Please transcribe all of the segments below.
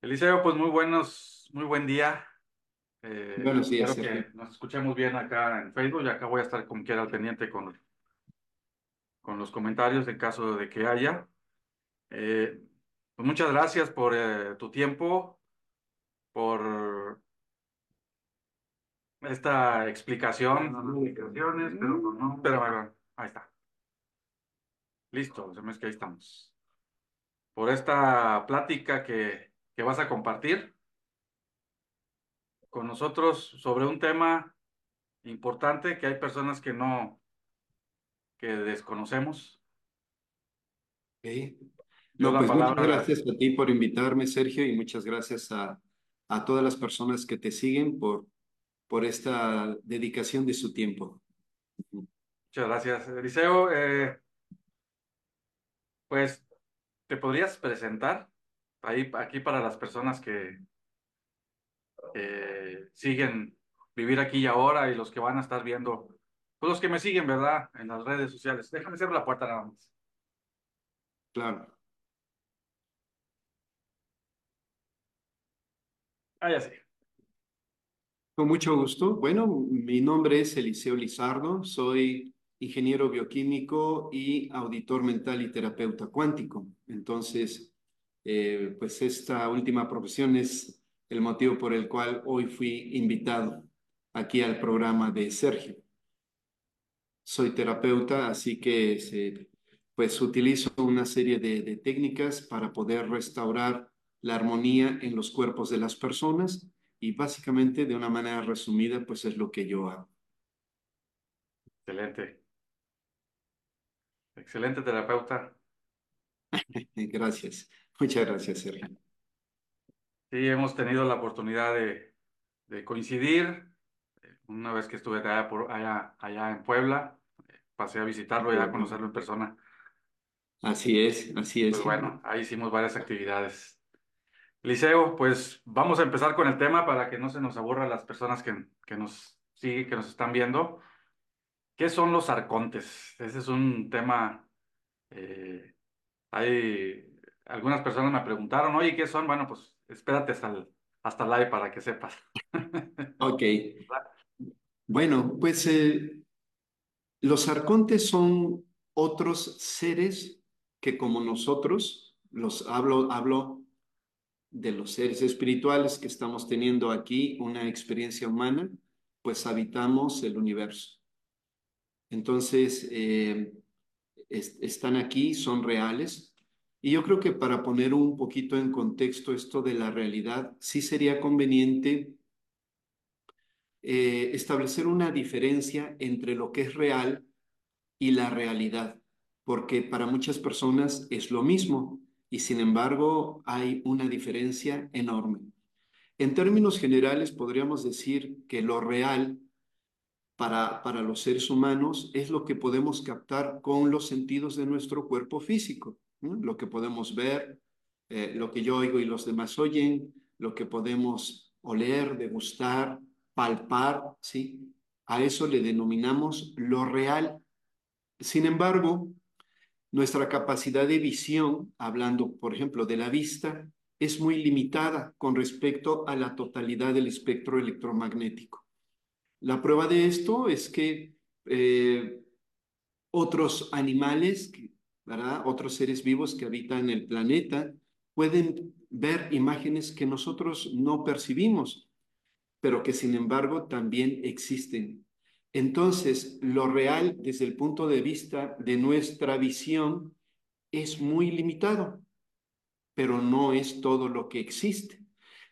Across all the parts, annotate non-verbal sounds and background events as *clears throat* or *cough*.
Eliseo, pues muy buenos, muy buen día. Eh, Buenos días, espero Sergio. que nos escuchemos bien acá en Facebook y acá voy a estar como quiera al pendiente con, con los comentarios en caso de que haya. Eh, pues muchas gracias por eh, tu tiempo, por esta explicación. No, no, explicaciones, pero pues no, pero bueno, ahí está. Listo, se me es que ahí estamos. Por esta plática que, que vas a compartir con nosotros sobre un tema importante que hay personas que no, que desconocemos. Ok. Yo No, pues muchas gracias a ti por invitarme, Sergio, y muchas gracias a, a todas las personas que te siguen por, por esta dedicación de su tiempo. muchas gracias, Eliseo. Eh, pues, ¿te podrías presentar ahí, aquí para las personas que siguen Vivir aquí y ahora y los que van a estar viendo, pues los que me siguen, ¿verdad? En las redes sociales. Déjame cerrar la puerta nada más. Claro. Ah, ya sé. Con mucho gusto. Bueno, mi nombre es Eliseo Lizardo, soy ingeniero bioquímico y auditor mental y terapeuta cuántico. Entonces, eh, pues esta última profesión es el motivo por el cual hoy fui invitado aquí al programa de Sergio. Soy terapeuta, así que se, pues utilizo una serie de, de técnicas para poder restaurar la armonía en los cuerpos de las personas y básicamente de una manera resumida, pues es lo que yo hago. Excelente. Excelente terapeuta. *laughs* Gracias. Muchas gracias, Sergio. Sí, hemos tenido la oportunidad de, de coincidir. Una vez que estuve allá, por, allá, allá en Puebla, pasé a visitarlo y a conocerlo en persona. Así es, así Pues es. bueno, ahí hicimos varias actividades. Liceo, pues vamos a empezar con el tema para que no se nos aburra las personas que, que nos siguen, que nos están viendo. ¿Qué son los arcontes? Ese es un tema. eh, hay algunas personas me preguntaron, oye, ¿qué son? Bueno, pues espérate hasta el, hasta live para que sepas. *laughs* Ok. Bueno, pues eh, los arcontes son otros seres que como nosotros, los hablo, hablo de los seres espirituales que estamos teniendo aquí, una experiencia humana, pues habitamos el universo. Entonces, eh, est están aquí, son reales. Y yo creo que para poner un poquito en contexto esto de la realidad, sí sería conveniente eh, establecer una diferencia entre lo que es real y la realidad, porque para muchas personas es lo mismo y sin embargo hay una diferencia enorme. En términos generales podríamos decir que lo real para, para los seres humanos es lo que podemos captar con los sentidos de nuestro cuerpo físico, lo que podemos ver, eh, lo que yo oigo y los demás oyen, lo que podemos oler, degustar, palpar, ¿sí? A eso le denominamos lo real. Sin embargo, nuestra capacidad de visión, hablando, por ejemplo, de la vista, es muy limitada con respecto a la totalidad del espectro electromagnético. La prueba de esto es que eh, otros animales, ¿verdad? otros seres vivos que habitan el planeta, pueden ver imágenes que nosotros no percibimos, pero que sin embargo también existen. Entonces, lo real desde el punto de vista de nuestra visión es muy limitado, pero no es todo lo que existe.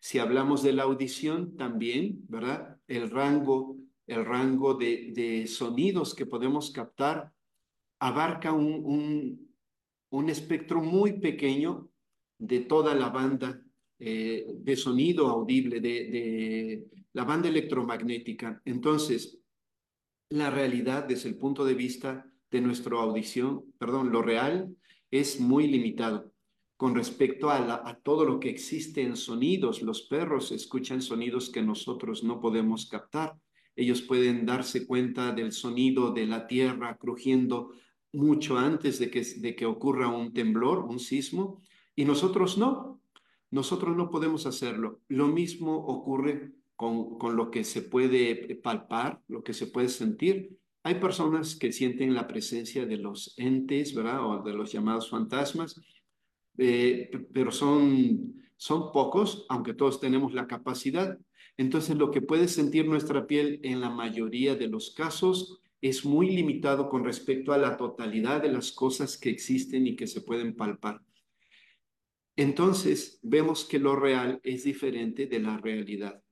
Si hablamos de la audición, también, ¿verdad? El rango, el rango de, sonidos que podemos captar abarca un, un, espectro muy pequeño de toda la banda eh, de sonido audible, de, la banda electromagnética. Entonces, la realidad desde el punto de vista de nuestra audición, perdón, lo real es muy limitado con respecto a, a, todo lo que existe en sonidos. Los perros escuchan sonidos que nosotros no podemos captar. Ellos pueden darse cuenta del sonido de la tierra crujiendo mucho antes de que, de que ocurra un temblor, un sismo, y nosotros no. Nosotros no podemos hacerlo. Lo mismo ocurre con, con lo que se puede palpar, lo que se puede sentir. Hay personas que sienten la presencia de los entes, ¿verdad? O de los llamados fantasmas, eh, pero son, son pocos, aunque todos tenemos la capacidad. Entonces, lo que puede sentir nuestra piel en la mayoría de los casos es muy limitado con respecto a la totalidad de las cosas que existen y que se pueden palpar. Entonces, vemos que lo real es diferente de la realidad.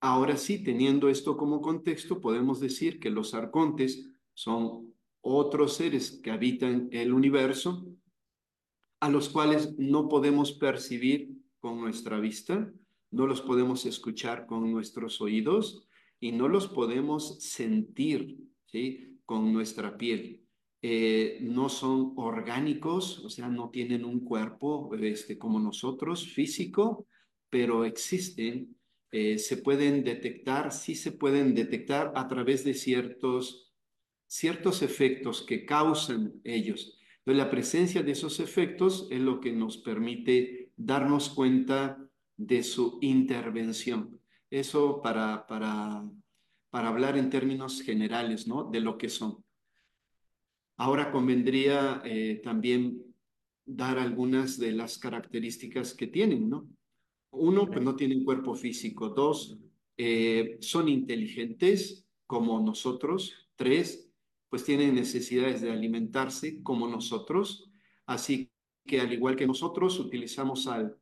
Ahora sí, teniendo esto como contexto, podemos decir que los arcontes son otros seres que habitan el universo, a los cuales no podemos percibir con nuestra vista, no los podemos escuchar con nuestros oídos y no los podemos sentir con nuestra piel. Eh, no son orgánicos, o sea, no tienen un cuerpo este, como nosotros, físico, pero existen, eh, se pueden detectar, sí se pueden detectar a través de ciertos, ciertos efectos que causan ellos. Entonces, la presencia de esos efectos es lo que nos permite darnos cuenta de su intervención. Eso para, para, para hablar en términos generales, ¿no? De lo que son. Ahora convendría eh, también dar algunas de las características que tienen, ¿no? Uno, pues no tienen cuerpo físico. Dos, eh, son inteligentes como nosotros. Tres, pues tienen necesidades de alimentarse como nosotros. Así que al igual que nosotros utilizamos al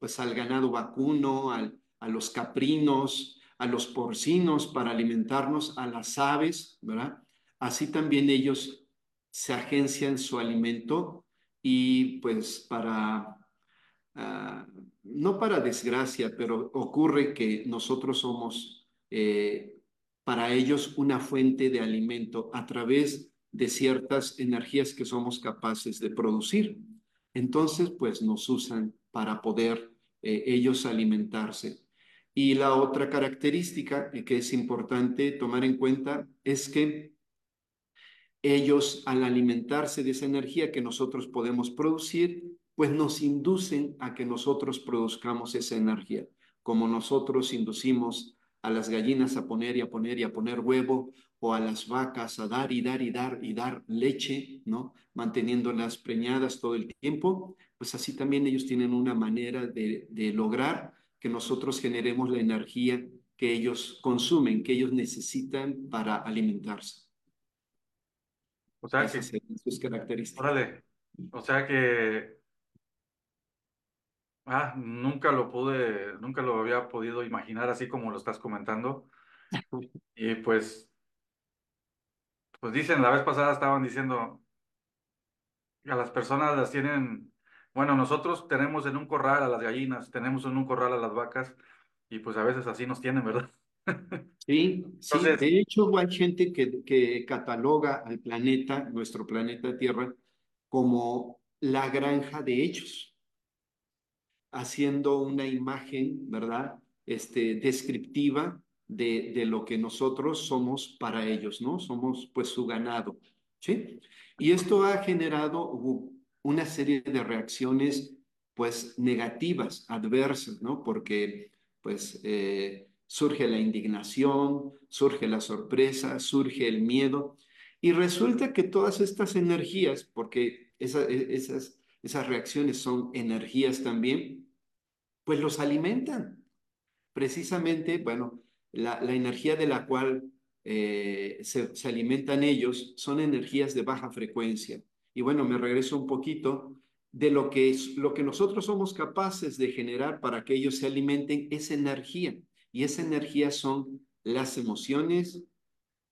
pues al ganado vacuno, al, a los caprinos, a los porcinos para alimentarnos, a las aves, ¿verdad? Así también ellos se agencian su alimento y pues para, uh, no para desgracia, pero ocurre que nosotros somos eh, para ellos una fuente de alimento a través de ciertas energías que somos capaces de producir. Entonces, pues nos usan para poder eh, ellos alimentarse. Y la otra característica que es importante tomar en cuenta es que ellos al alimentarse de esa energía que nosotros podemos producir, pues nos inducen a que nosotros produzcamos esa energía, como nosotros inducimos a las gallinas a poner y a poner y a poner huevo, o a las vacas a dar y dar y dar y dar leche, ¿no? Manteniéndolas preñadas todo el tiempo, pues así también ellos tienen una manera de, lograr que nosotros generemos la energía que ellos consumen, que ellos necesitan para alimentarse. O sea que, sus características. o sea que ah, nunca lo pude, nunca lo había podido imaginar así como lo estás comentando. *laughs* Y pues, pues dicen, la vez pasada estaban diciendo, a las personas las tienen bueno, nosotros tenemos en un corral a las gallinas, tenemos en un corral a las vacas y pues a veces así nos tienen, ¿verdad? *laughs* Sí, sí. de hecho hay gente que, que cataloga al planeta, nuestro planeta Tierra, como la granja de hechos, haciendo una imagen, ¿verdad? Este, descriptiva de, de lo que nosotros somos para ellos, ¿no? Somos pues su ganado, ¿sí? Y esto ha generado una serie de reacciones pues negativas, adversas, ¿no? Porque pues eh, surge la indignación, surge la sorpresa, surge el miedo y resulta que todas estas energías, porque e, esas, esas reacciones son energías también, pues los alimentan. Precisamente, bueno, la, energía de la cual eh, se, se alimentan ellos son energías de baja frecuencia. Y bueno, me regreso un poquito de lo que, es, lo que nosotros somos capaces de generar para que ellos se alimenten es energía. Y esa energía son las emociones,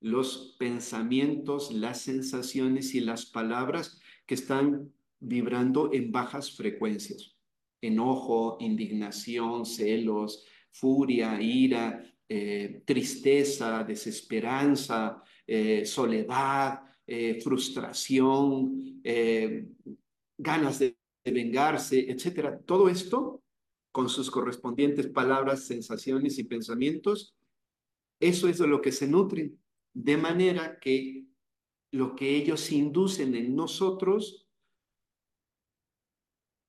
los pensamientos, las sensaciones y las palabras que están vibrando en bajas frecuencias. Enojo, indignación, celos, furia, ira, eh, tristeza, desesperanza, eh, soledad, eh, frustración, eh, ganas de, vengarse, etcétera. Todo esto, con sus correspondientes palabras, sensaciones y pensamientos, eso es de lo que se nutren. De manera que lo que ellos inducen en nosotros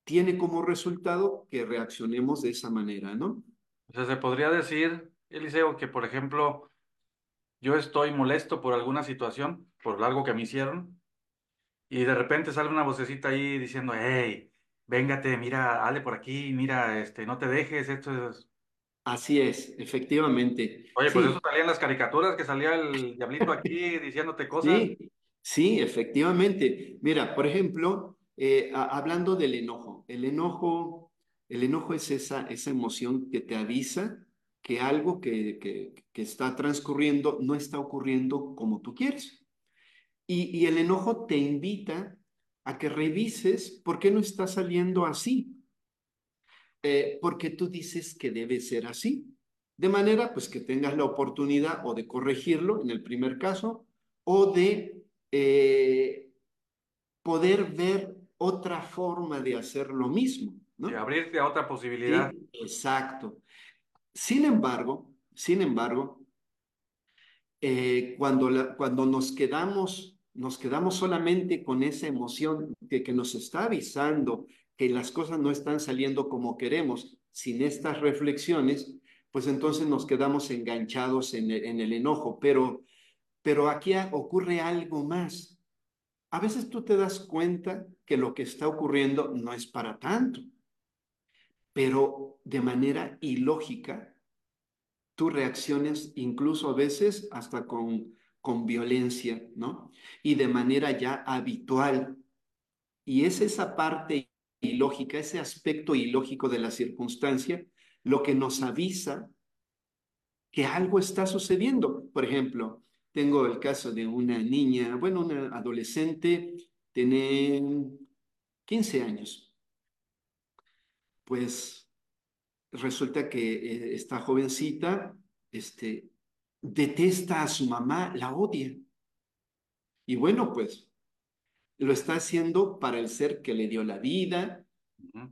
tiene como resultado que reaccionemos de esa manera, ¿no? O sea, se podría decir, Eliseo, que por ejemplo, yo estoy molesto por alguna situación, por algo que me hicieron, y de repente sale una vocecita ahí diciendo, hey, véngate, mira, hale por aquí, mira, este, no te dejes, esto es... Así es, efectivamente. Oye, pues eso Sí, salía en las caricaturas, que salía el diablito aquí diciéndote cosas. sí, sí, efectivamente. Mira, por ejemplo, eh, a- hablando del enojo, el enojo, el enojo es esa, esa emoción que te avisa que algo que, que, que está transcurriendo no está ocurriendo como tú quieres. Y, y el enojo te invita a que revises por qué no está saliendo así. Eh, porque tú dices que debe ser así. De manera pues que tengas la oportunidad o de corregirlo en el primer caso o de eh, poder ver otra forma de hacer lo mismo, ¿no? abrirte a otra posibilidad. Sí, exacto. Sin embargo, sin embargo, eh, cuando, la, cuando nos quedamos, nos quedamos solamente con esa emoción de que nos está avisando que las cosas no están saliendo como queremos, sin estas reflexiones, pues entonces nos quedamos enganchados en el, en el enojo. Pero, pero aquí ocurre algo más. A veces tú te das cuenta que lo que está ocurriendo no es para tanto, pero de manera ilógica tú reacciones incluso a veces hasta con, con violencia, ¿no? Y de manera ya habitual. Y es esa parte ilógica, ese aspecto ilógico de la circunstancia, lo que nos avisa que algo está sucediendo. Por ejemplo, tengo el caso de una niña, bueno, una adolescente, tiene 15 años. Pues resulta que eh, esta jovencita este, detesta a su mamá, la odia. Y bueno, pues lo está haciendo para el ser que le dio la vida,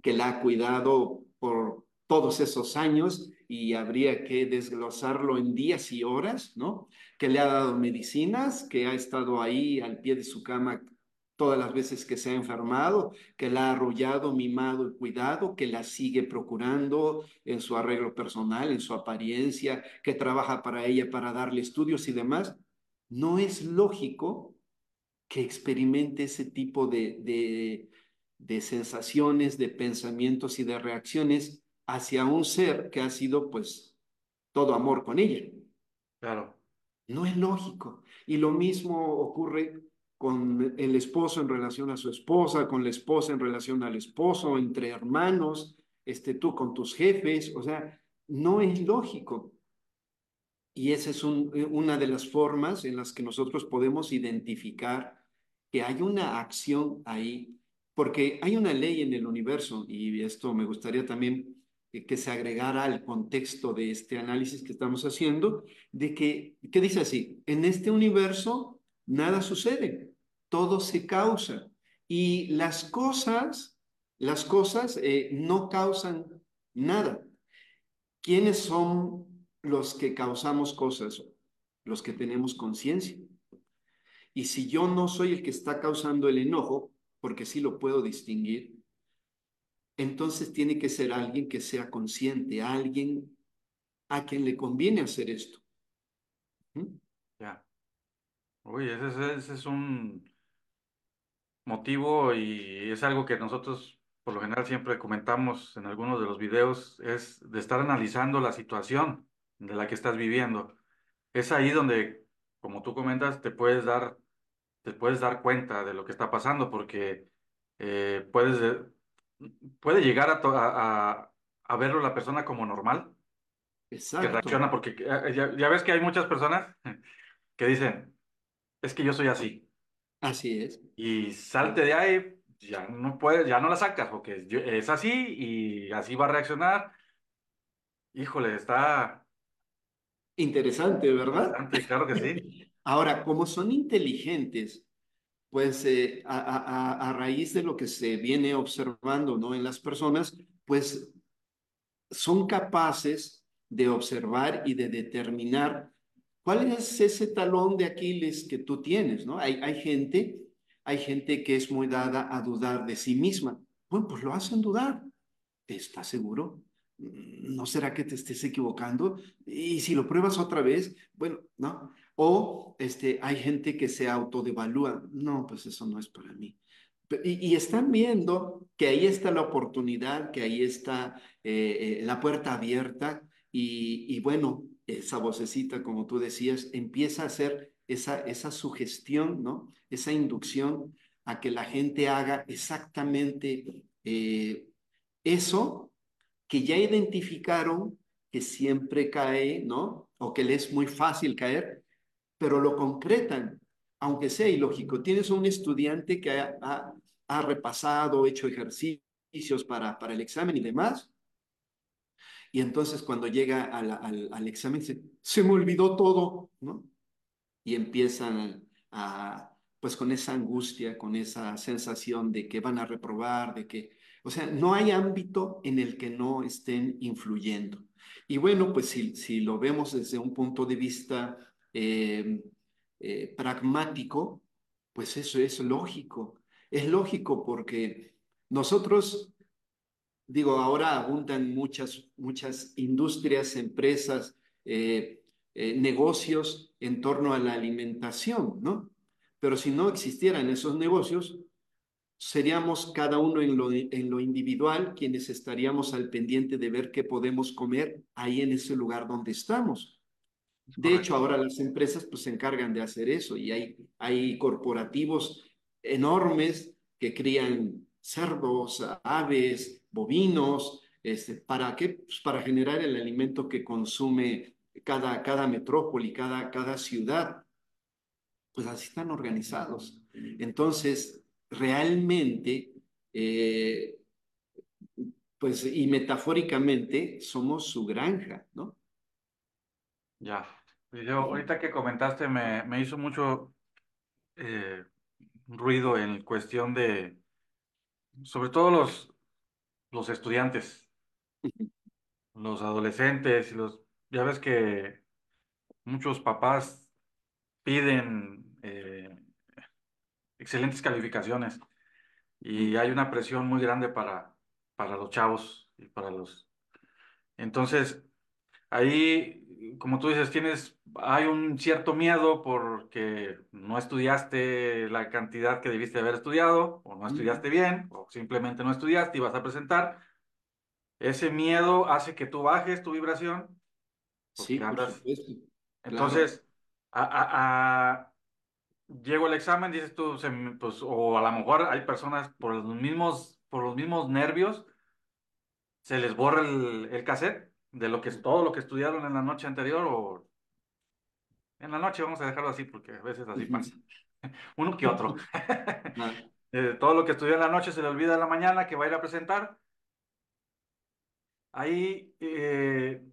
que la ha cuidado por todos esos años y habría que desglosarlo en días y horas, ¿no? Que le ha dado medicinas, que ha estado ahí al pie de su cama todas las veces que se ha enfermado, que la ha arrullado, mimado y cuidado, que la sigue procurando en su arreglo personal, en su apariencia, que trabaja para ella para darle estudios y demás. No es lógico que experimente ese tipo de, de, de sensaciones, de pensamientos y de reacciones hacia un ser que ha sido pues todo amor con ella. Claro, No es lógico. Y lo mismo ocurre con el esposo en relación a su esposa, con la esposa en relación al esposo, entre hermanos, este, tú con tus jefes, o sea, no es lógico. Y esa es un, una de las formas en las que nosotros podemos identificar que hay una acción ahí, porque hay una ley en el universo, y esto me gustaría también que se agregara al contexto de este análisis que estamos haciendo, de que, ¿qué dice así? En este universo nada sucede, todo se causa, y las cosas, las cosas eh, no causan nada. ¿Quiénes son los que causamos cosas? Los que tenemos conciencia. Y si yo no soy el que está causando el enojo, porque sí lo puedo distinguir, entonces tiene que ser alguien que sea consciente, alguien a quien le conviene hacer esto. ¿Mm? ya. Uy, ese, es- ese es un motivo y es algo que nosotros por lo general siempre comentamos en algunos de los videos, es de estar analizando la situación de la que estás viviendo. Es ahí donde, como tú comentas, te puedes dar, te puedes dar cuenta de lo que está pasando porque eh, puedes, eh, puede llegar a, to- a, a- verlo la persona como normal, que Exacto, reacciona, porque eh, ya, ya ves que hay muchas personas *laughs* que dicen, es que yo soy así. Así es. y salte de ahí, ya no puedes, ya no la sacas, porque es así y así va a reaccionar. Híjole, está Interesante, ¿verdad? interesante, claro que sí. *laughs* Ahora, como son inteligentes, pues eh, a, a, a, raíz de lo que se viene observando ¿no? en las personas, pues son capaces de observar y de determinar cuál es ese talón de Aquiles que tú tienes, ¿no? Hay, hay gente, hay gente que es muy dada a dudar de sí misma. Bueno, pues lo hacen dudar. ¿Estás seguro? ¿No será que te estés equivocando? Y si lo pruebas otra vez, bueno, ¿no? O este, hay gente que se autodevalúa. No, pues eso no es para mí. Y, están viendo que ahí está la oportunidad, que ahí está eh, eh, la puerta abierta y, bueno, esa vocecita, como tú decías, empieza a hacer esa, esa sugestión, ¿no? Esa inducción a que la gente haga exactamente eh, eso que ya identificaron que siempre cae, ¿no? O que le es muy fácil caer, pero lo concretan, aunque sea ilógico. Tienes un estudiante que ha, ha, ha repasado, hecho ejercicios para, para el examen y demás, y entonces cuando llega al, al, examen se, se me olvidó todo, ¿no? Y empiezan a, pues con esa angustia, con esa sensación de que van a reprobar, de que, o sea, no hay ámbito en el que no estén influyendo. Y bueno, pues si, si lo vemos desde un punto de vista eh, eh, pragmático, pues eso es lógico. Es lógico porque nosotros, digo, ahora abundan muchas, muchas industrias, empresas, eh, eh, negocios en torno a la alimentación, ¿no? Pero si no existieran esos negocios, seríamos cada uno en lo, en lo individual quienes estaríamos al pendiente de ver qué podemos comer ahí en ese lugar donde estamos. De hecho, ahora las empresas pues se encargan de hacer eso y hay, hay corporativos enormes que crían cerdos, aves, bovinos, este, ¿para qué? Pues para generar el alimento que consume cada, cada metrópoli, cada, cada ciudad. Pues así están organizados. Entonces, realmente, eh, pues y metafóricamente, somos su granja, ¿no? Ya. Yo, ahorita que comentaste, me, me hizo mucho eh, ruido en cuestión de, sobre todo los, los estudiantes, *laughs* los adolescentes y los, ya ves que muchos papás piden eh, excelentes calificaciones y hay una presión muy grande para, para los chavos y para los... Entonces, ahí como tú dices, tienes, hay un cierto miedo porque no estudiaste la cantidad que debiste haber estudiado, o no estudiaste bien, o simplemente no estudiaste y vas a presentar. Ese miedo hace que tú bajes tu vibración. Sí. Entonces, a, a, a... llego al examen, dices tú, se, pues, o a lo mejor hay personas por los mismos, por los mismos nervios, se les borra el, el cassette de lo que todo lo que estudiaron en la noche anterior o en la noche, vamos a dejarlo así porque a veces así pasa. *laughs* Uno que otro. *laughs* *laughs* eh, todo lo que estudió en la noche se le olvida en la mañana que va a ir a presentar. Ahí, eh,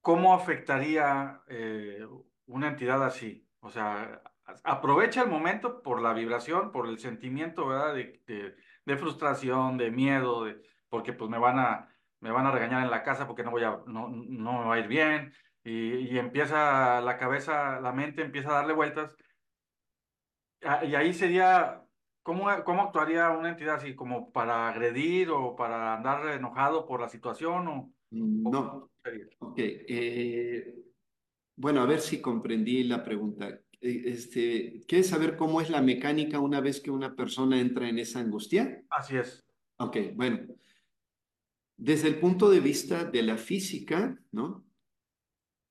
¿cómo afectaría eh, una entidad así? O sea, aprovecha el momento por la vibración, por el sentimiento, ¿verdad? De, de, de frustración, de miedo, de, porque pues me van a, me van a regañar en la casa porque no voy a, no, no me va a ir bien, y, y empieza la cabeza, la mente empieza a darle vueltas, ah, y ahí sería, ¿cómo, cómo actuaría una entidad así? ¿Como para agredir o para andar enojado por la situación? O, no. Ok. Eh, bueno, a ver si comprendí la pregunta. Eh, este, ¿Quieres saber cómo es la mecánica una vez que una persona entra en esa angustia? Así es. Ok, bueno. Desde el punto de vista de la física, ¿no?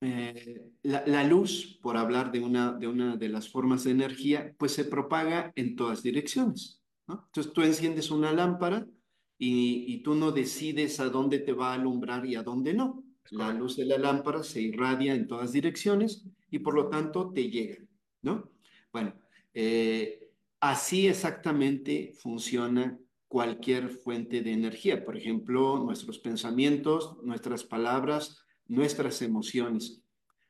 Eh, la, la, luz, por hablar de una, de una de las formas de energía, pues se propaga en todas direcciones. ¿no? Entonces tú enciendes una lámpara y, y, tú no decides a dónde te va a alumbrar y a dónde no. La luz de la lámpara se irradia en todas direcciones y por lo tanto te llega. ¿no? Bueno, eh, así exactamente funciona cualquier fuente de energía, por ejemplo, nuestros pensamientos, nuestras palabras, nuestras emociones,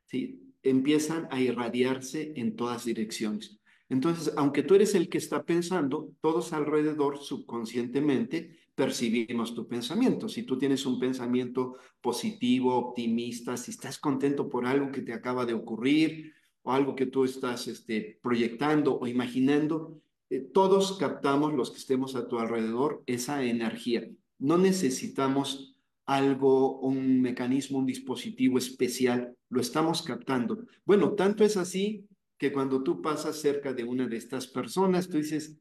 ¿sí? empiezan a irradiarse en todas direcciones. Entonces, aunque tú eres el que está pensando, todos alrededor subconscientemente percibimos tu pensamiento. Si tú tienes un pensamiento positivo, optimista, si estás contento por algo que te acaba de ocurrir o algo que tú estás este, proyectando o imaginando, eh, todos captamos, los que estemos a tu alrededor, esa energía. No necesitamos algo, un mecanismo, un dispositivo especial, lo estamos captando. Bueno, tanto es así que cuando tú pasas cerca de una de estas personas, tú dices,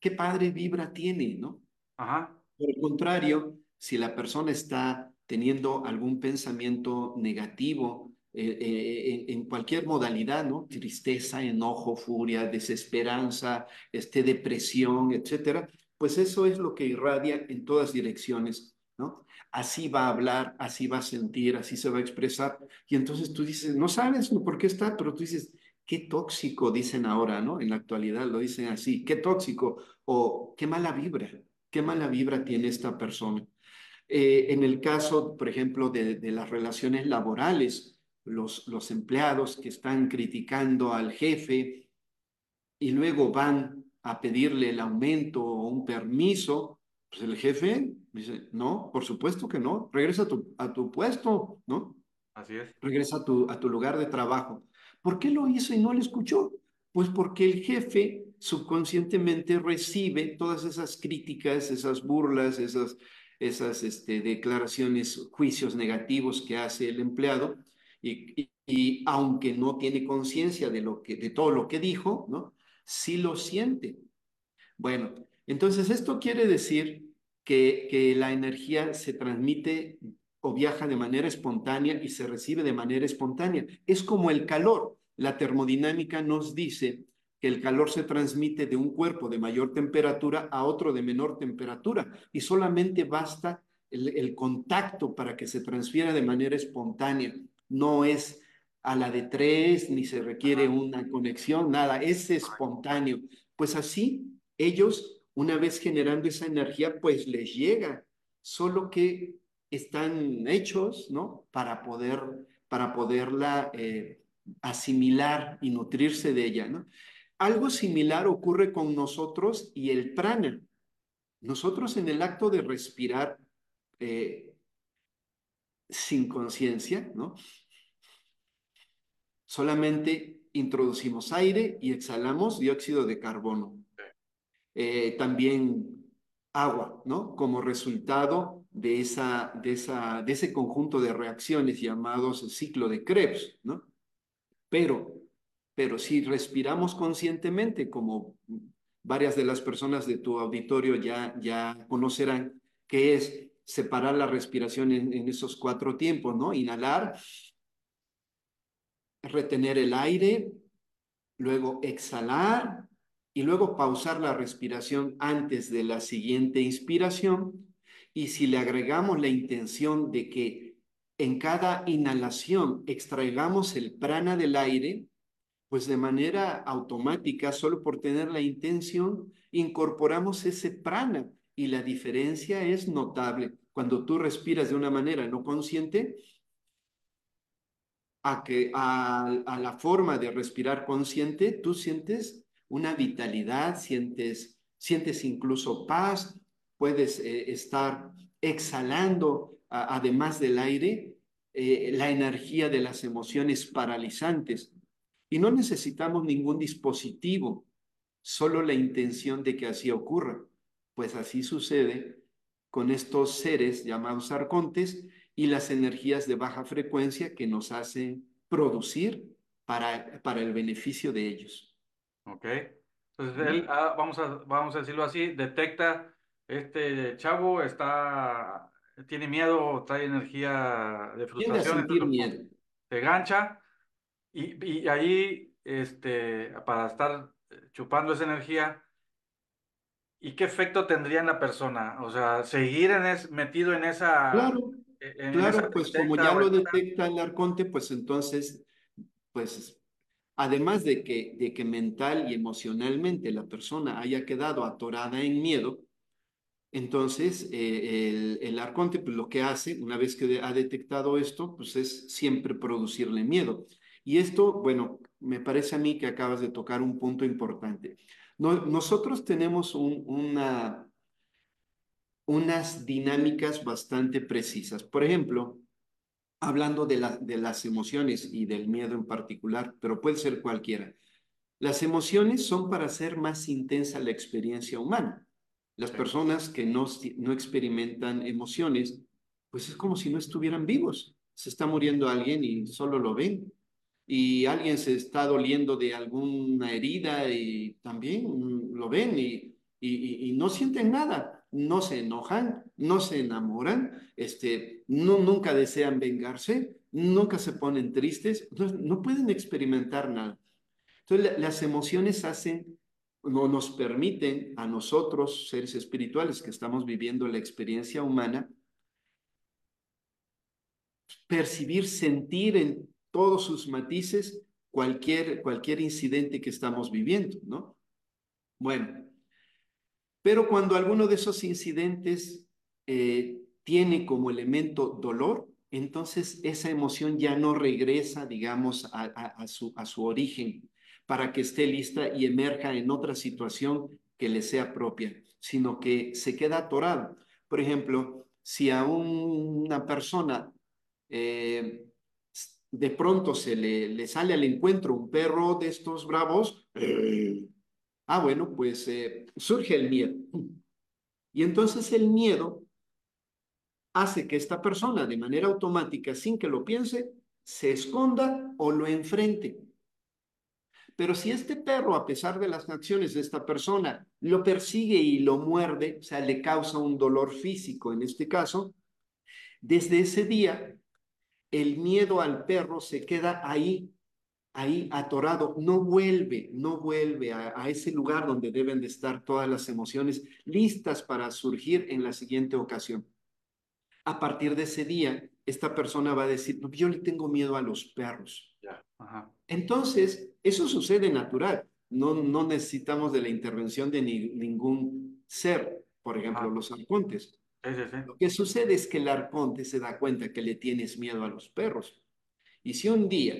qué padre vibra tiene, ¿no? Ajá. Por el contrario, si la persona está teniendo algún pensamiento negativo eh, eh, en, cualquier modalidad, ¿no? Tristeza, enojo, furia, desesperanza, este, depresión, etcétera, pues eso es lo que irradia en todas direcciones, ¿no? Así va a hablar, así va a sentir, así se va a expresar. Y entonces tú dices, no sabes por qué está, pero tú dices, qué tóxico dicen ahora, ¿no? En la actualidad lo dicen así, qué tóxico o qué mala vibra, qué mala vibra tiene esta persona. Eh, en el caso, por ejemplo, de, las relaciones laborales, los, los empleados que están criticando al jefe y luego van a pedirle el aumento o un permiso, pues el jefe dice, no, por supuesto que no, regresa a tu, a tu puesto, ¿no? Así es. Regresa a tu, a tu lugar de trabajo. ¿Por qué lo hizo y no le escuchó? Pues porque el jefe subconscientemente recibe todas esas críticas, esas burlas, esas, esas este, declaraciones, juicios negativos que hace el empleado y, aunque no tiene conciencia de, de todo lo que dijo, ¿no? sí lo siente. Bueno, entonces esto quiere decir que, que la energía se transmite o viaja de manera espontánea y se recibe de manera espontánea. Es como el calor. La termodinámica nos dice que el calor se transmite de un cuerpo de mayor temperatura a otro de menor temperatura y solamente basta el, contacto para que se transfiera de manera espontánea. No es a la de tres, ni se requiere una conexión, nada, es espontáneo. Pues así, ellos, una vez generando esa energía, pues les llega, solo que están hechos, ¿no? Para poder, para poderla eh, asimilar y nutrirse de ella, ¿no? Algo similar ocurre con nosotros y el prana. Nosotros en el acto de respirar eh, sin conciencia, ¿no? Solamente introducimos aire y exhalamos dióxido de carbono. Eh, también agua, ¿no? Como resultado de, esa, de, esa, de ese conjunto de reacciones llamados ciclo de Krebs, ¿no? Pero pero si respiramos conscientemente, como varias de las personas de tu auditorio ya, ya conocerán, que es separar la respiración en, esos cuatro tiempos, ¿no? Inhalar, retener el aire, luego exhalar y luego pausar la respiración antes de la siguiente inspiración. Y si le agregamos la intención de que en cada inhalación extraigamos el prana del aire, pues de manera automática, solo por tener la intención, incorporamos ese prana y la diferencia es notable. Cuando tú respiras de una manera no consciente, a, que, a, la forma de respirar consciente, tú sientes una vitalidad, sientes, sientes incluso paz, puedes eh, estar exhalando, además del aire, eh, la energía de las emociones paralizantes. Y no necesitamos ningún dispositivo, solo la intención de que así ocurra. Pues así sucede con estos seres llamados arcontes y las energías de baja frecuencia que nos hacen producir para, para el beneficio de ellos. Ok. Entonces él, ah, vamos, a, vamos a decirlo así, detecta, este chavo está, tiene miedo, trae energía de frustración. Tiene miedo. Se gancha y, y ahí, este, para estar chupando esa energía, ¿y qué efecto tendría en la persona? O sea, seguir en es, metido en esa... Claro, claro, pues como ya lo detecta el arconte, pues entonces, pues además de que, de que mental y emocionalmente la persona haya quedado atorada en miedo, entonces eh, el, el, arconte pues lo que hace, una vez que ha detectado esto, pues es siempre producirle miedo. Y esto, bueno, me parece a mí que acabas de tocar un punto importante. Nosotros tenemos una, unas dinámicas bastante precisas. Por ejemplo, hablando de, de las emociones y del miedo en particular, pero puede ser cualquiera. Las emociones son para hacer más intensa la experiencia humana. Las personas que no, no experimentan emociones, pues es como si no estuvieran vivos. Se está muriendo alguien y solo lo ven. Y alguien se está doliendo de alguna herida y también lo ven y, y, no sienten nada. No se enojan, no se enamoran, este, no, nunca desean vengarse, nunca se ponen tristes, no, no pueden experimentar nada. Entonces, las emociones hacen o nos permiten a nosotros, seres espirituales que estamos viviendo la experiencia humana, percibir, sentir en todos sus matices cualquier, cualquier incidente que estamos viviendo, ¿no? Bueno, pero cuando alguno de esos incidentes eh, tiene como elemento dolor, entonces esa emoción ya no regresa, digamos, a, su, a su origen para que esté lista y emerja en otra situación que le sea propia, sino que se queda atorado. Por ejemplo, si a una persona eh, de pronto se le, le, sale al encuentro un perro de estos bravos, *clears throat* ah, bueno, pues eh, surge el miedo. *clears throat* Y entonces el miedo hace que esta persona de manera automática, sin que lo piense, se esconda o lo enfrente. Pero si este perro, a pesar de las acciones de esta persona, lo persigue y lo muerde, o sea, le causa un dolor físico en este caso, desde ese día el miedo al perro se queda ahí, ahí atorado, no vuelve, no vuelve a, a, ese lugar donde deben de estar todas las emociones listas para surgir en la siguiente ocasión. A partir de ese día, esta persona va a decir, yo le tengo miedo a los perros. Ajá. Entonces, eso sucede natural. No, no necesitamos de la intervención de ni, ningún ser, por ejemplo, ajá. los arcontes. Sí, sí, sí. Lo que sucede es que el arconte se da cuenta que le tienes miedo a los perros. Y si un día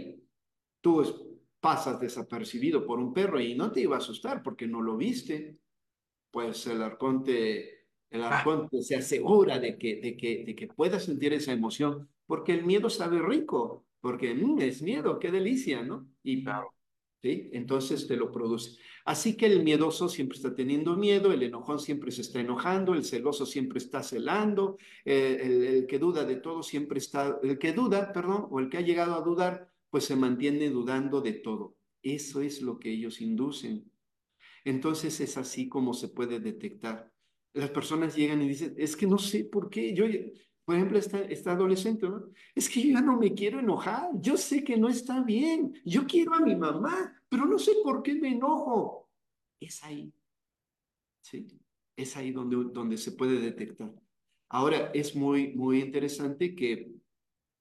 tú pasas desapercibido por un perro y no te iba a asustar porque no lo viste, pues el arconte, el arconte ah. se asegura de que, de, que, de que puedas sentir esa emoción porque el miedo sabe rico, porque mmm, es miedo, qué delicia, ¿no? Y claro. ¿Sí? Entonces te lo produce. Así que el miedoso siempre está teniendo miedo, el enojón siempre se está enojando, el celoso siempre está celando, eh, el, el, que duda de todo siempre está, el que duda, perdón, o el que ha llegado a dudar, pues se mantiene dudando de todo. Eso es lo que ellos inducen. Entonces es así como se puede detectar. Las personas llegan y dicen, es que no sé por qué, yo, por ejemplo, esta, esta adolescente, ¿no? Es que yo ya no me quiero enojar, yo sé que no está bien, yo quiero a mi mamá, pero no sé por qué me enojo. Es ahí, ¿sí? Es ahí donde, donde se puede detectar. Ahora, es muy, muy interesante que,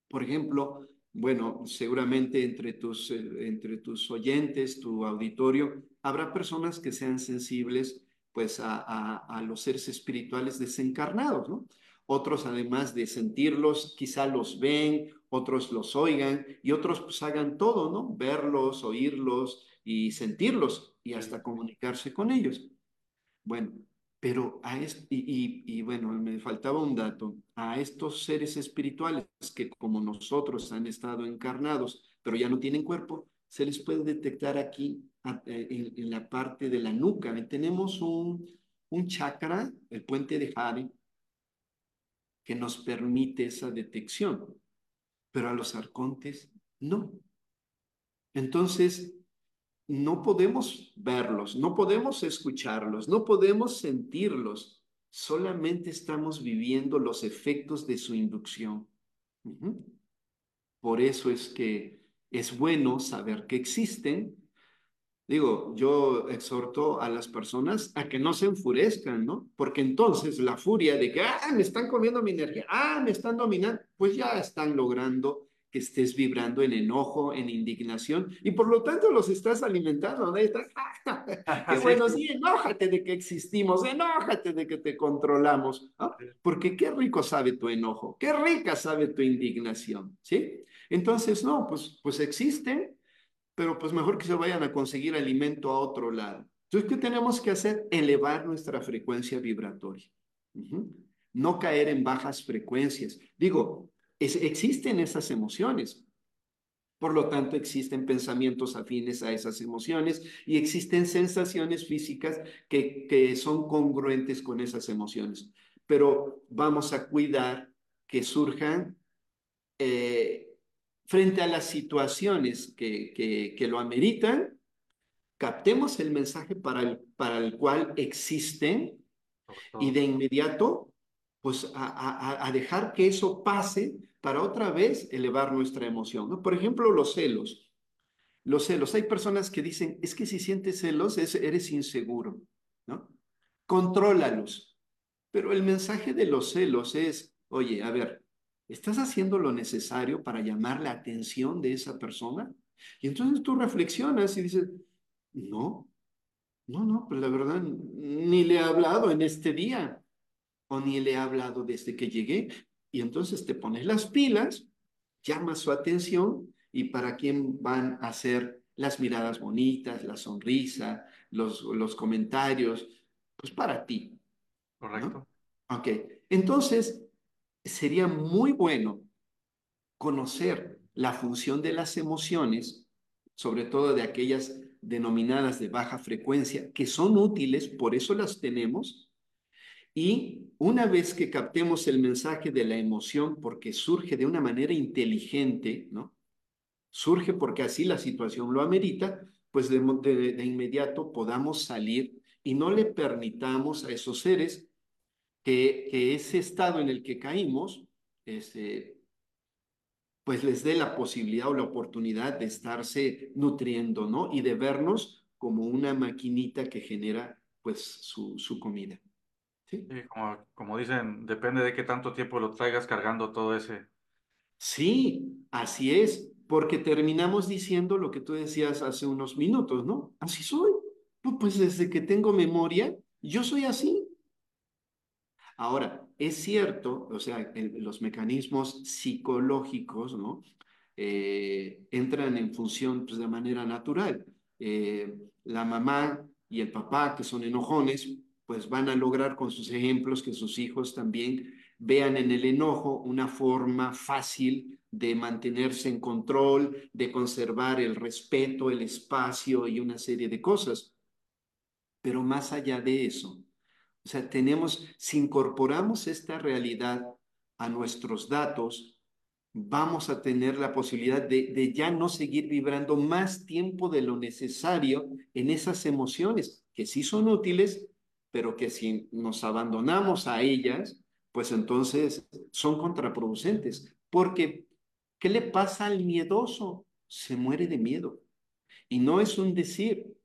por ejemplo, bueno, seguramente entre tus, eh, entre tus oyentes, tu auditorio, habrá personas que sean sensibles pues a, a, a los seres espirituales desencarnados, ¿no? Otros además de sentirlos, quizá los ven, otros los oigan y otros pues hagan todo, ¿no? Verlos, oírlos y sentirlos y hasta comunicarse con ellos. Bueno, pero a este, y, y, y, bueno, me faltaba un dato, a estos seres espirituales que como nosotros han estado encarnados, pero ya no tienen cuerpo, se les puede detectar aquí en, en la parte de la nuca. Tenemos un, un chakra, el puente de Jade, que nos permite esa detección, pero a los arcontes no. Entonces, no podemos verlos, no podemos escucharlos, no podemos sentirlos, solamente estamos viviendo los efectos de su inducción. Por eso es que es bueno saber que existen, Digo, yo exhorto a las personas a que no se enfurezcan, ¿no? Porque entonces la furia de que, ah, me están comiendo mi energía, ah, me están dominando, pues ya están logrando que estés vibrando en enojo, en indignación, y por lo tanto los estás alimentando, ¿no? Estás, ah, *laughs* qué bueno, sí, enójate de que existimos, enójate de que te controlamos, ¿no? Porque qué rico sabe tu enojo, qué rica sabe tu indignación, ¿sí? Entonces, no, pues, pues existen, pero pues mejor que se vayan a conseguir alimento a otro lado. Entonces, ¿qué tenemos que hacer? Elevar nuestra frecuencia vibratoria. No caer en bajas frecuencias. Digo, existen esas emociones. Por lo tanto, existen pensamientos afines a esas emociones y existen sensaciones físicas que, que son congruentes con esas emociones. Pero vamos a cuidar que surjan eh, frente a las situaciones que, que, que, lo ameritan, captemos el mensaje para el, para el cual existen y de inmediato, pues a, a, a dejar que eso pase para otra vez elevar nuestra emoción. ¿no? Por ejemplo, los celos. Los celos. Hay personas que dicen, es que si sientes celos, es, eres inseguro. ¿no? Contrólalos. Pero el mensaje de los celos es, oye, a ver, ¿estás haciendo lo necesario para llamar la atención de esa persona? Y entonces tú reflexionas y dices, no, no, no, pues la verdad, ni le he hablado en este día o ni le he hablado desde que llegué. Y entonces te pones las pilas, llamas su atención y para quién van a ser las miradas bonitas, la sonrisa, los, los comentarios, pues para ti. Correcto. ¿no? Ok, entonces sería muy bueno conocer la función de las emociones, sobre todo de aquellas denominadas de baja frecuencia, que son útiles, por eso las tenemos, y una vez que captemos el mensaje de la emoción, porque surge de una manera inteligente, ¿no? Surge porque así la situación lo amerita, pues de, de, de inmediato podamos salir y no le permitamos a esos seres que, que ese estado en el que caímos, este, pues les dé la posibilidad o la oportunidad de estarse nutriendo, ¿no? Y de vernos como una maquinita que genera, pues, su, su comida. Sí. sí como, como, dicen, depende de qué tanto tiempo lo traigas cargando todo ese. Sí, así es, porque terminamos diciendo lo que tú decías hace unos minutos, ¿no? Así soy. Pues desde que tengo memoria, yo soy así. Ahora, es cierto, o sea, los mecanismos psicológicos, ¿no? Eh, entran en función pues, de manera natural. Eh, la mamá y el papá, que son enojones, pues van a lograr con sus ejemplos que sus hijos también vean en el enojo una forma fácil de mantenerse en control, de conservar el respeto, el espacio y una serie de cosas. Pero más allá de eso, o sea, tenemos, si incorporamos esta realidad a nuestros datos, vamos a tener la posibilidad de, ya no seguir vibrando más tiempo de lo necesario en esas emociones, que sí son útiles, pero que si nos abandonamos a ellas, pues entonces son contraproducentes. Porque, ¿qué le pasa al miedoso? Se muere de miedo. Y no es un decir.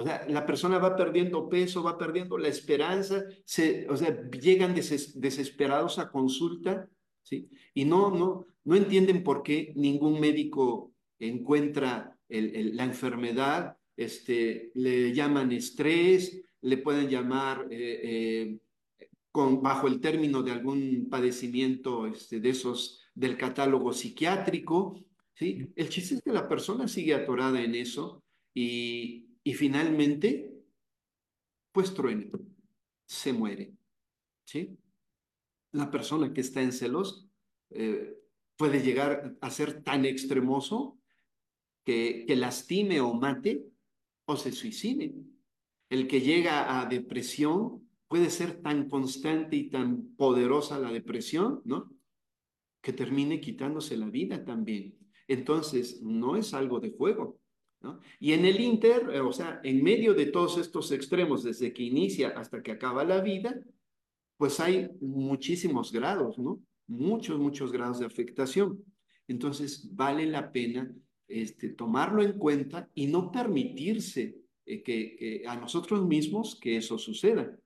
O sea, la persona va perdiendo peso, va perdiendo la esperanza, se, o sea, llegan deses, desesperados a consulta, ¿sí? Y no, no, no entienden por qué ningún médico encuentra la enfermedad, este, le llaman estrés, le pueden llamar eh, eh, con, bajo el término de algún padecimiento este, de esos del catálogo psiquiátrico. ¿sí? El chiste es que la persona sigue atorada en eso y, y finalmente, pues truena, se muere. ¿sí? La persona que está en celos eh, puede llegar a ser tan extremoso que, que lastime o mate o se suicide. El que llega a depresión puede ser tan constante y tan poderosa la depresión, ¿no? Que termine quitándose la vida también. Entonces, no es algo de juego. Y en el inter, eh, o sea, en medio de todos estos extremos, desde que inicia hasta que acaba la vida, pues hay muchísimos grados, ¿no? Muchos, muchos grados de afectación. Entonces, vale la pena este, tomarlo en cuenta y no permitirse eh, que, que, a nosotros mismos que eso suceda.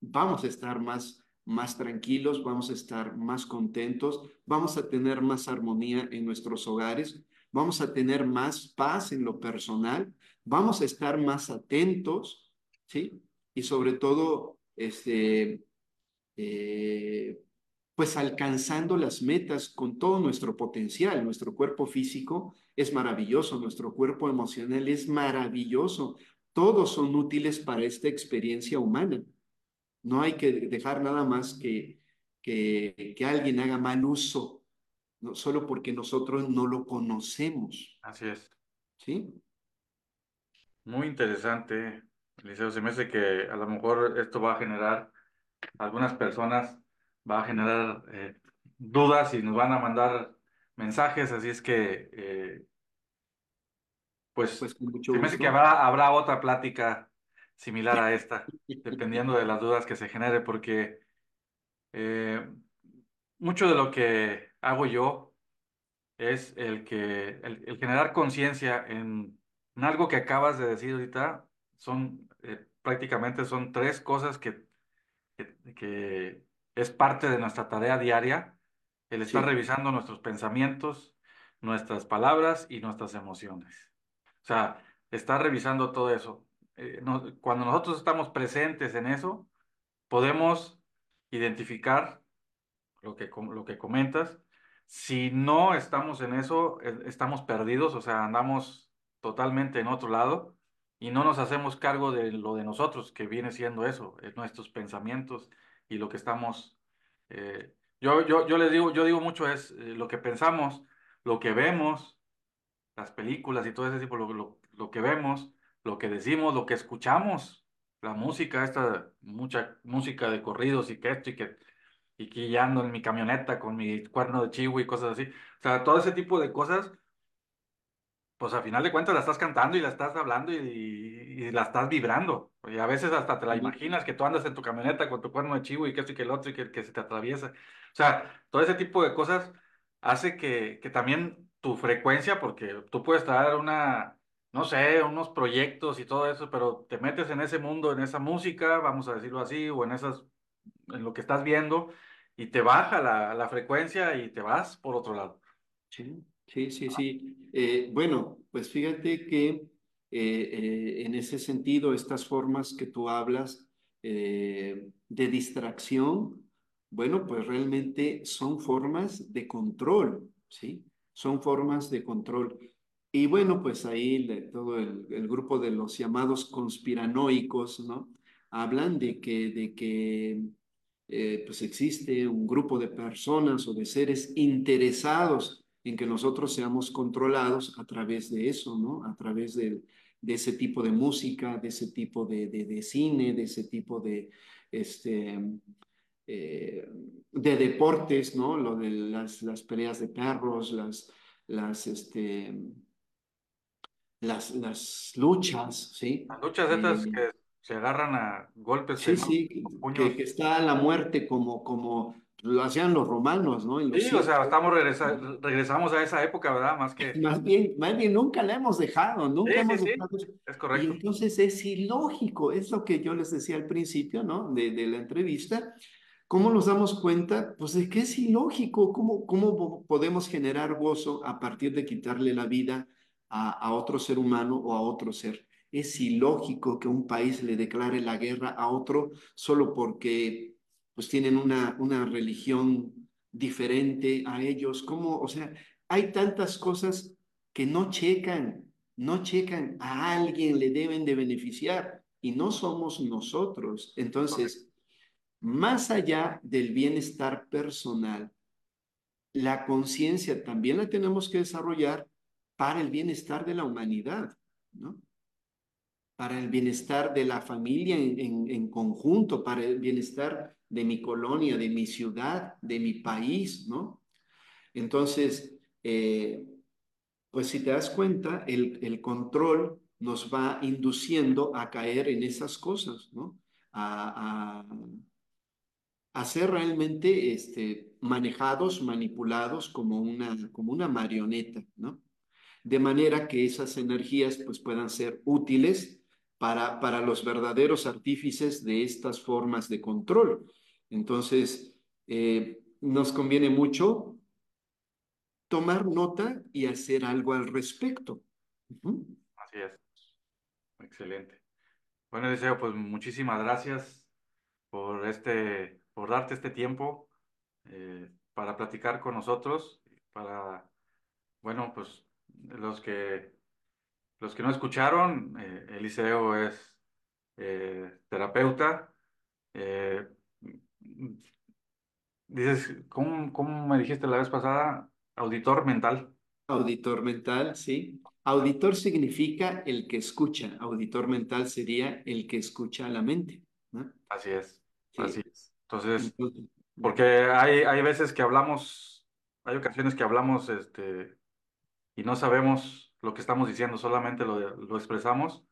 Vamos a estar más, más tranquilos, vamos a estar más contentos, vamos a tener más armonía en nuestros hogares, vamos a tener más paz en lo personal, vamos a estar más atentos, ¿sí? Y sobre todo, este, eh, pues alcanzando las metas con todo nuestro potencial. Nuestro cuerpo físico es maravilloso, nuestro cuerpo emocional es maravilloso. Todos son útiles para esta experiencia humana. No hay que dejar nada más que, que, que alguien haga mal uso ¿no? Solo porque nosotros no lo conocemos, Así es. ¿sí? Muy interesante, Eliseo. Se me hace que a lo mejor esto va a generar, algunas personas va a generar eh, dudas y nos van a mandar mensajes, así es que, eh, pues, Pues se me hace que habrá, habrá otra plática similar a *laughs* esta, dependiendo de las dudas que se genere, porque eh, mucho de lo que hago yo es el que el, el generar conciencia en, en algo que acabas de decir ahorita, son eh, prácticamente son tres cosas que, que, que es parte de nuestra tarea diaria, el estar Sí, revisando nuestros pensamientos, nuestras palabras y nuestras emociones. O sea, estar revisando todo eso. Eh, no- cuando nosotros estamos presentes en eso, podemos identificar lo que, lo que comentas. Si no estamos en eso, eh, estamos perdidos, o sea, andamos totalmente en otro lado y no nos hacemos cargo de lo de nosotros, que viene siendo eso, eh, nuestros pensamientos y lo que estamos. eh, yo, yo, yo les digo, yo digo mucho es lo que pensamos, lo que vemos, las películas y todo ese tipo, lo, lo, lo que vemos, lo que decimos, lo que escuchamos, la música, esta mucha música de corridos y que esto y que y que ya ando en mi camioneta con mi cuerno de chivo y cosas así. O sea, todo ese tipo de cosas, pues a final de cuentas la estás cantando y la estás hablando y, y la estás vibrando. Y a veces hasta te la imaginas que tú andas en tu camioneta con tu cuerno de chivo y que esto y que el otro y que, que se te atraviesa. O sea, todo ese tipo de cosas hace que, que también tu frecuencia, porque tú puedes traer una, no sé, unos proyectos y todo eso, pero te metes en ese mundo, en esa música, vamos a decirlo así, o en esas en lo que estás viendo y te baja la, la frecuencia y te vas por otro lado. sí, sí, sí, sí. Eh, bueno, pues fíjate que eh, eh, en ese sentido, estas formas que tú hablas de distracción, bueno, pues realmente son formas de control, ¿sí? Son formas de control. Y bueno, pues ahí todo el, el grupo de los llamados conspiranoicos, ¿no? Hablan de que, de que eh, pues existe un grupo de personas o de seres interesados en que nosotros seamos controlados a través de eso, ¿no? A través de, de ese tipo de música, de ese tipo de, de, de cine, de ese tipo de, este, eh, de deportes, ¿no? Lo de las, las peleas de perros, las, las, este, las, las luchas, ¿sí? Las luchas estas Eh, que se agarran a golpes Sí, sí, que, está la muerte como, como lo hacían los romanos, ¿no? Los Sí, o sea, estamos regresa- regresamos a esa época, ¿verdad? Más que... Más bien, más bien nunca la hemos dejado, nunca sí, hemos sí, dejado. es Y correcto. entonces es ilógico, es lo que yo les decía al principio, ¿no? De, de la entrevista. ¿Cómo nos damos cuenta? Pues de que es ilógico, ¿cómo, cómo podemos generar gozo a partir de quitarle la vida a, a otro ser humano o a otro ser? Es ilógico que un país le declare la guerra a otro solo porque pues tienen una, una religión diferente a ellos. ¿Cómo? O sea, hay tantas cosas que no checan, no checan, a alguien le deben de beneficiar y no somos nosotros. Entonces, más allá del bienestar personal, la conciencia también la tenemos que desarrollar para el bienestar de la humanidad, ¿no? Para el bienestar de la familia en, conjunto, para el bienestar de mi colonia, de mi ciudad, de mi país, ¿no? Entonces, eh, pues si te das cuenta, el, control nos va induciendo a caer en esas cosas, ¿no? A, a, a ser realmente este, manejados, manipulados como una, como una marioneta, ¿no? De manera que esas energías pues, puedan ser útiles para, para los verdaderos artífices de estas formas de control. Entonces, eh, nos conviene mucho tomar nota y hacer algo al respecto. Así es. Excelente. Bueno, Eliseo, pues muchísimas gracias por este, por darte este tiempo eh, para platicar con nosotros, para, bueno, pues los que, los que no escucharon, eh, Eliseo es eh, terapeuta. Eh, dices, ¿cómo, cómo me dijiste la vez pasada? Auditor mental. Auditor mental, sí. Auditor significa el que escucha. Auditor mental sería el que escucha a la mente. ¿no? Así es, Sí. así es. Entonces, Entonces, porque hay, hay veces que hablamos, hay ocasiones que hablamos, este, y no sabemos lo que estamos diciendo, solamente lo, lo expresamos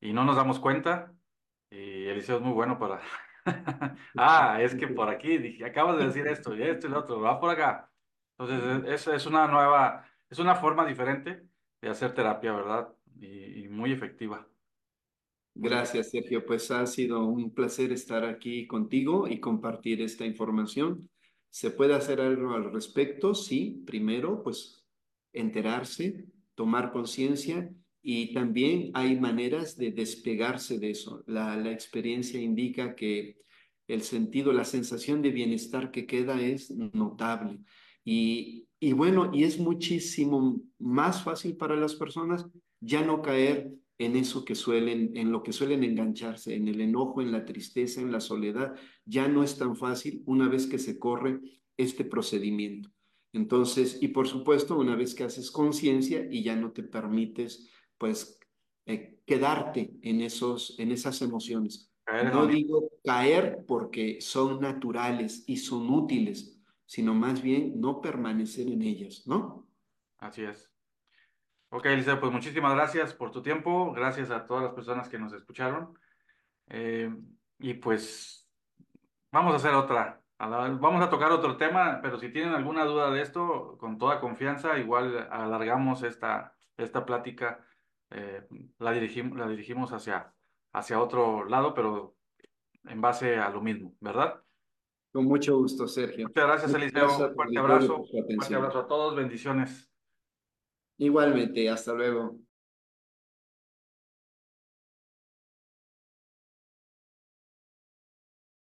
y no nos damos cuenta. Y Eliseo es muy bueno para... *laughs* Ah, es que por aquí, dije, acabas de decir esto y esto y lo otro, va por acá. Entonces, es, es una nueva, es una forma diferente de hacer terapia, ¿verdad? Y, y muy efectiva. Gracias, Sergio. Pues ha sido un placer estar aquí contigo y compartir esta información. ¿Se puede hacer algo al respecto? Sí, primero, pues enterarse, tomar conciencia y también hay maneras de despegarse de eso. La, la experiencia indica que el sentido, la sensación de bienestar que queda es notable. Y, y bueno, y es muchísimo más fácil para las personas ya no caer en eso que suelen, en lo que suelen engancharse, en el enojo, en la tristeza, en la soledad, ya no es tan fácil una vez que se corre este procedimiento. Entonces, y por supuesto, una vez que haces conciencia y ya no te permites, pues, eh, quedarte en esos, en esas emociones. En No digo caer porque son naturales y son útiles, sino más bien no permanecer en ellas, ¿no? Así es. Ok, Eliseo, pues muchísimas gracias por tu tiempo, gracias a todas las personas que nos escucharon. Eh, y pues vamos a hacer otra, vamos a tocar otro tema, pero si tienen alguna duda de esto, con toda confianza, igual alargamos esta, esta plática, eh, la dirigimos, la dirigimos hacia, hacia otro lado, pero en base a lo mismo, ¿verdad? Con mucho gusto, Sergio. Muchas gracias, Eliseo. Un fuerte abrazo, su fuerte abrazo a todos, bendiciones. Igualmente, hasta luego.